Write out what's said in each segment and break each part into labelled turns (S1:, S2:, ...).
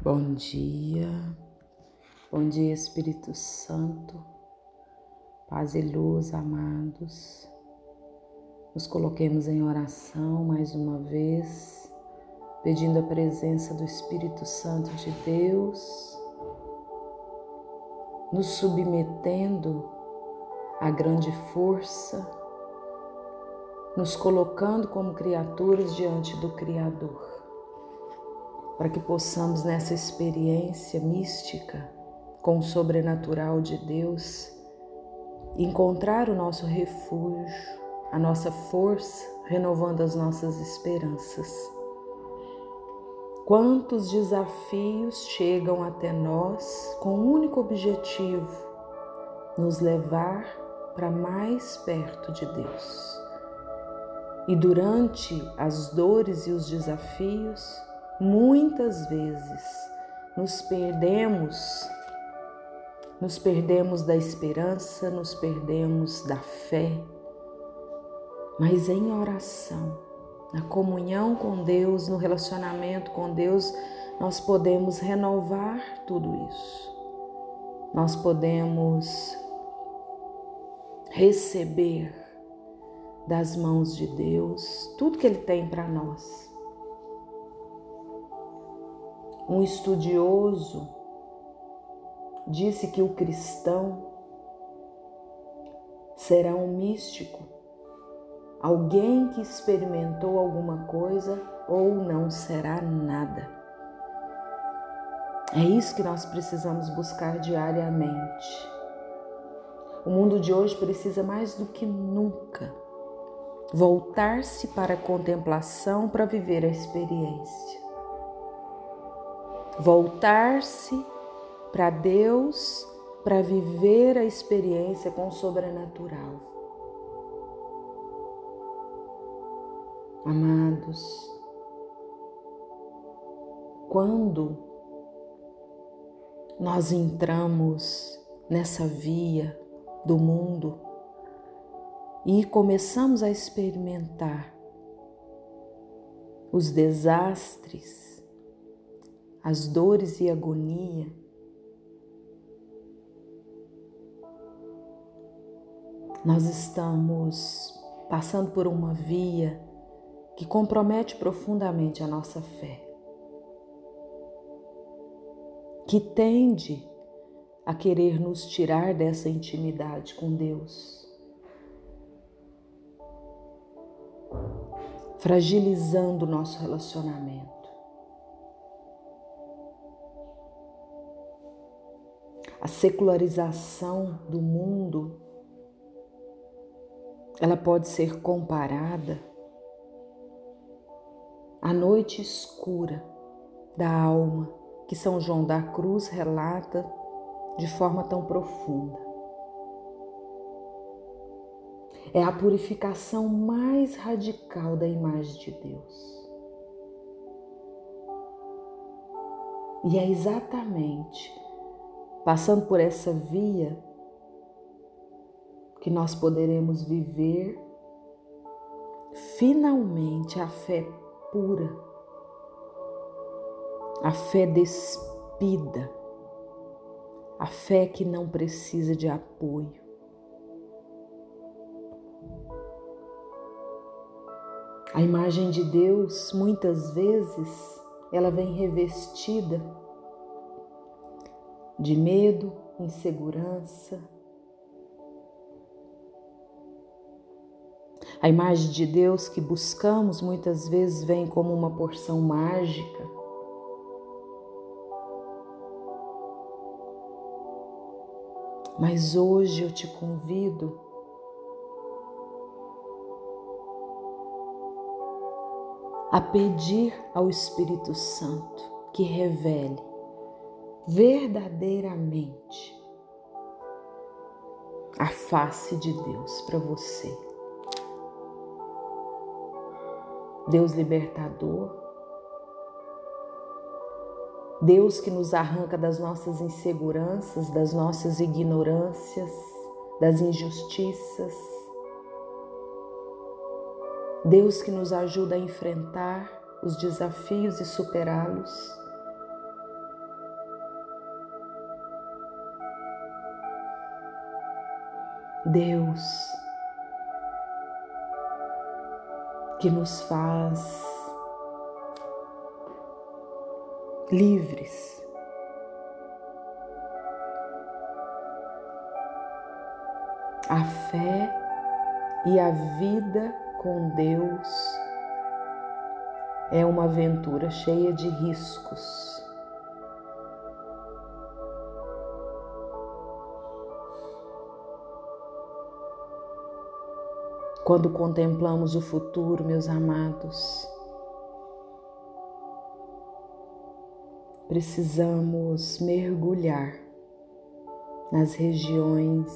S1: Bom dia, bom dia Espírito Santo, paz e luz, amados. Nos coloquemos em oração mais uma vez, pedindo a presença do Espírito Santo de Deus, nos submetendo à grande força, nos colocando como criaturas diante do Criador para que possamos nessa experiência mística com o sobrenatural de Deus encontrar o nosso refúgio, a nossa força, renovando as nossas esperanças. Quantos desafios chegam até nós com o um único objetivo, nos levar para mais perto de Deus. E durante as dores e os desafios, Muitas vezes nos perdemos, nos perdemos da esperança, nos perdemos da fé, mas em oração, na comunhão com Deus, no relacionamento com Deus, nós podemos renovar tudo isso. Nós podemos receber das mãos de Deus tudo que Ele tem para nós um estudioso disse que o cristão será um místico, alguém que experimentou alguma coisa ou não será nada. É isso que nós precisamos buscar diariamente. O mundo de hoje precisa mais do que nunca voltar-se para a contemplação para viver a experiência voltar-se para Deus para viver a experiência com o sobrenatural. Amados, quando nós entramos nessa via do mundo e começamos a experimentar os desastres, as dores e agonia. Nós estamos passando por uma via que compromete profundamente a nossa fé, que tende a querer nos tirar dessa intimidade com Deus, fragilizando o nosso relacionamento. A secularização do mundo, ela pode ser comparada à noite escura da alma que São João da Cruz relata de forma tão profunda. É a purificação mais radical da imagem de Deus. E é exatamente passando por essa via, que nós poderemos viver finalmente a fé pura, a fé despida, a fé que não precisa de apoio. A imagem de Deus, muitas vezes, ela vem revestida de medo, insegurança. A imagem de Deus que buscamos muitas vezes vem como uma porção mágica. Mas hoje eu te convido a pedir ao Espírito Santo que revele verdadeiramente a face de Deus para você. Deus libertador, Deus que nos arranca das nossas inseguranças, das nossas ignorâncias, das injustiças. Deus que nos ajuda a enfrentar os desafios e superá-los. Deus que nos faz livres. A fé e a vida com Deus é uma aventura cheia de riscos. Quando contemplamos o futuro, meus amados, precisamos mergulhar nas regiões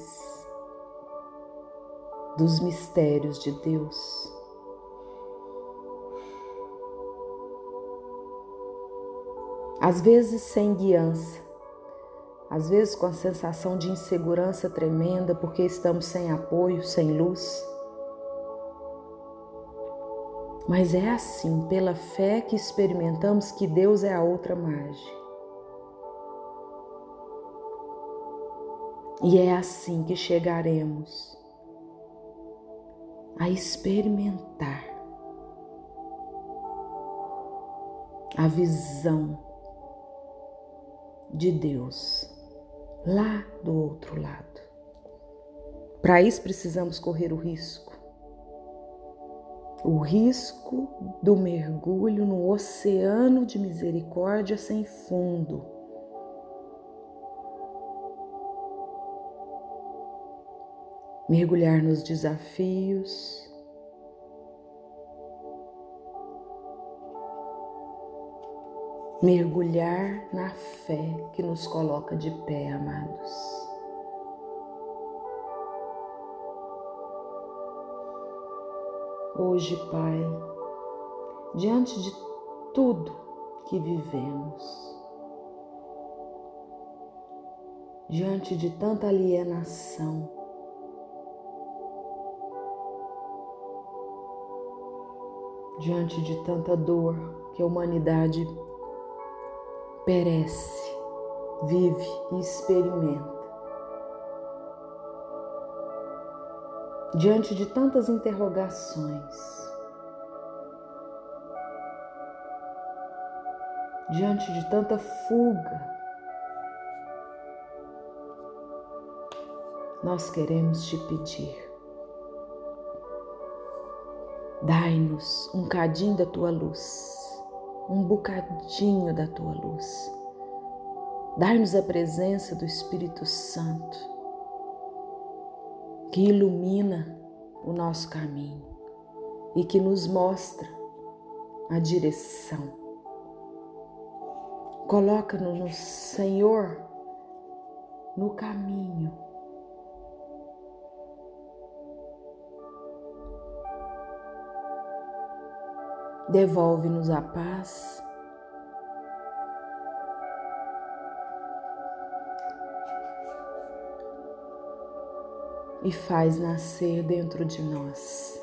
S1: dos mistérios de Deus. Às vezes sem guiança, às vezes com a sensação de insegurança tremenda porque estamos sem apoio, sem luz. Mas é assim, pela fé que experimentamos que Deus é a outra margem. E é assim que chegaremos a experimentar a visão de Deus lá do outro lado. Para isso precisamos correr o risco o risco do mergulho no oceano de misericórdia sem fundo. Mergulhar nos desafios, mergulhar na fé que nos coloca de pé, amados. Hoje, Pai, diante de tudo que vivemos, diante de tanta alienação, diante de tanta dor que a humanidade perece, vive e experimenta. Diante de tantas interrogações, diante de tanta fuga, nós queremos te pedir. Dai-nos um cadinho da tua luz, um bocadinho da tua luz. Dai-nos a presença do Espírito Santo que ilumina o nosso caminho e que nos mostra a direção. Coloca-nos, Senhor, no caminho. Devolve-nos a paz e faz nascer dentro de nós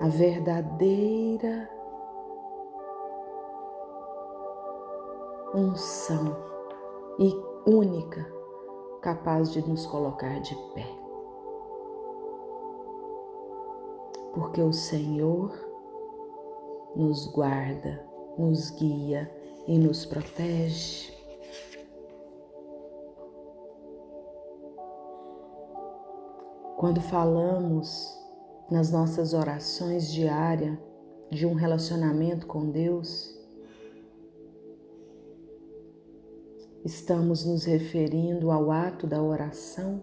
S1: a verdadeira unção e única capaz de nos colocar de pé. Porque o Senhor nos guarda, nos guia e nos protege. Quando falamos nas nossas orações diárias de um relacionamento com Deus, estamos nos referindo ao ato da oração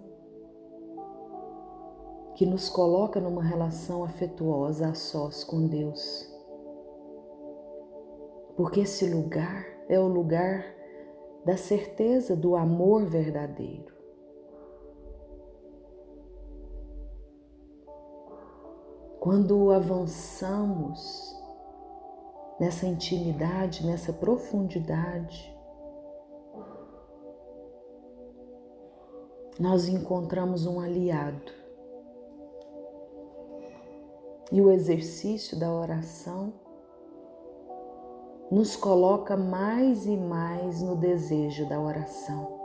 S1: que nos coloca numa relação afetuosa a sós com Deus. Porque esse lugar é o lugar da certeza do amor verdadeiro. Quando avançamos nessa intimidade, nessa profundidade, nós encontramos um aliado. E o exercício da oração nos coloca mais e mais no desejo da oração.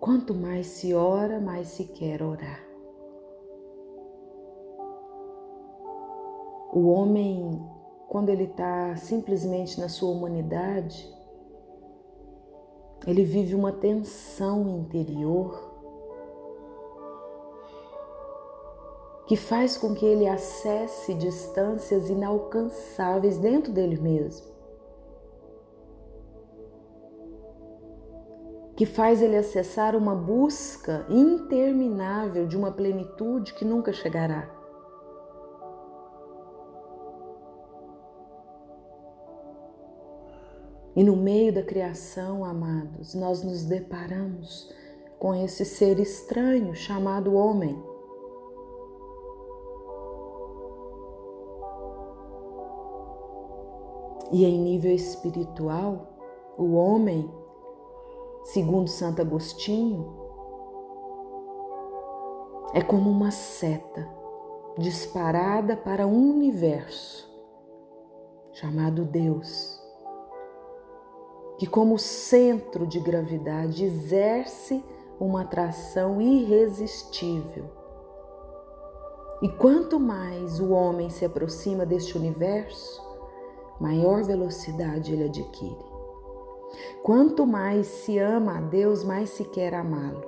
S1: Quanto mais se ora, mais se quer orar. O homem, quando ele está simplesmente na sua humanidade, ele vive uma tensão interior que faz com que ele acesse distâncias inalcançáveis dentro dele mesmo. Que faz ele acessar uma busca interminável de uma plenitude que nunca chegará. E no meio da criação, amados, nós nos deparamos com esse ser estranho chamado homem. E em nível espiritual, o homem segundo Santo Agostinho, é como uma seta disparada para um universo chamado Deus, que, como centro de gravidade, exerce uma atração irresistível. E quanto mais o homem se aproxima deste universo, maior velocidade ele adquire. Quanto mais se ama a Deus, mais se quer amá-lo.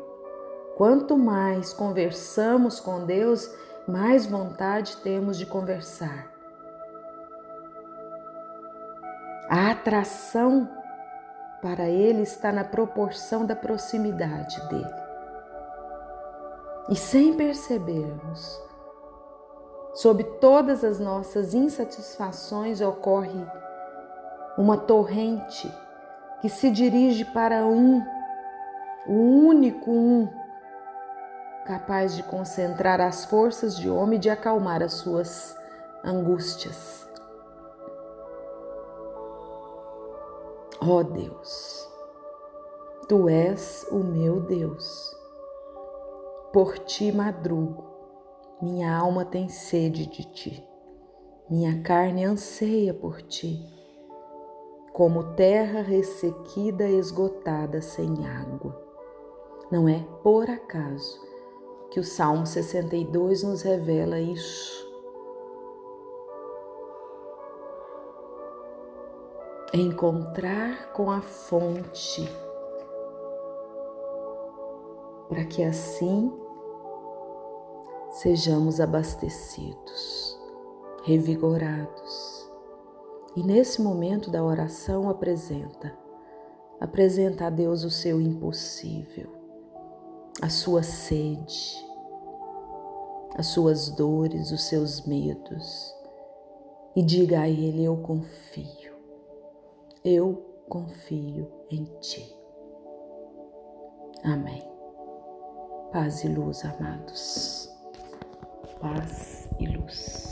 S1: Quanto mais conversamos com Deus, mais vontade temos de conversar. A atração para Ele está na proporção da proximidade dele. E sem percebermos, sob todas as nossas insatisfações ocorre uma torrente que se dirige para um, o único um, capaz de concentrar as forças de homem e de acalmar as suas angústias. Ó oh Deus, Tu és o meu Deus. Por ti madrugo, minha alma tem sede de ti, minha carne anseia por ti como terra ressequida, esgotada, sem água. Não é por acaso que o Salmo 62 nos revela isso. Encontrar com a fonte, para que assim sejamos abastecidos, revigorados e nesse momento da oração apresenta, apresenta a Deus o seu impossível, a sua sede, as suas dores, os seus medos e diga a Ele: Eu confio, eu confio em Ti. Amém. Paz e luz, amados. Paz e luz.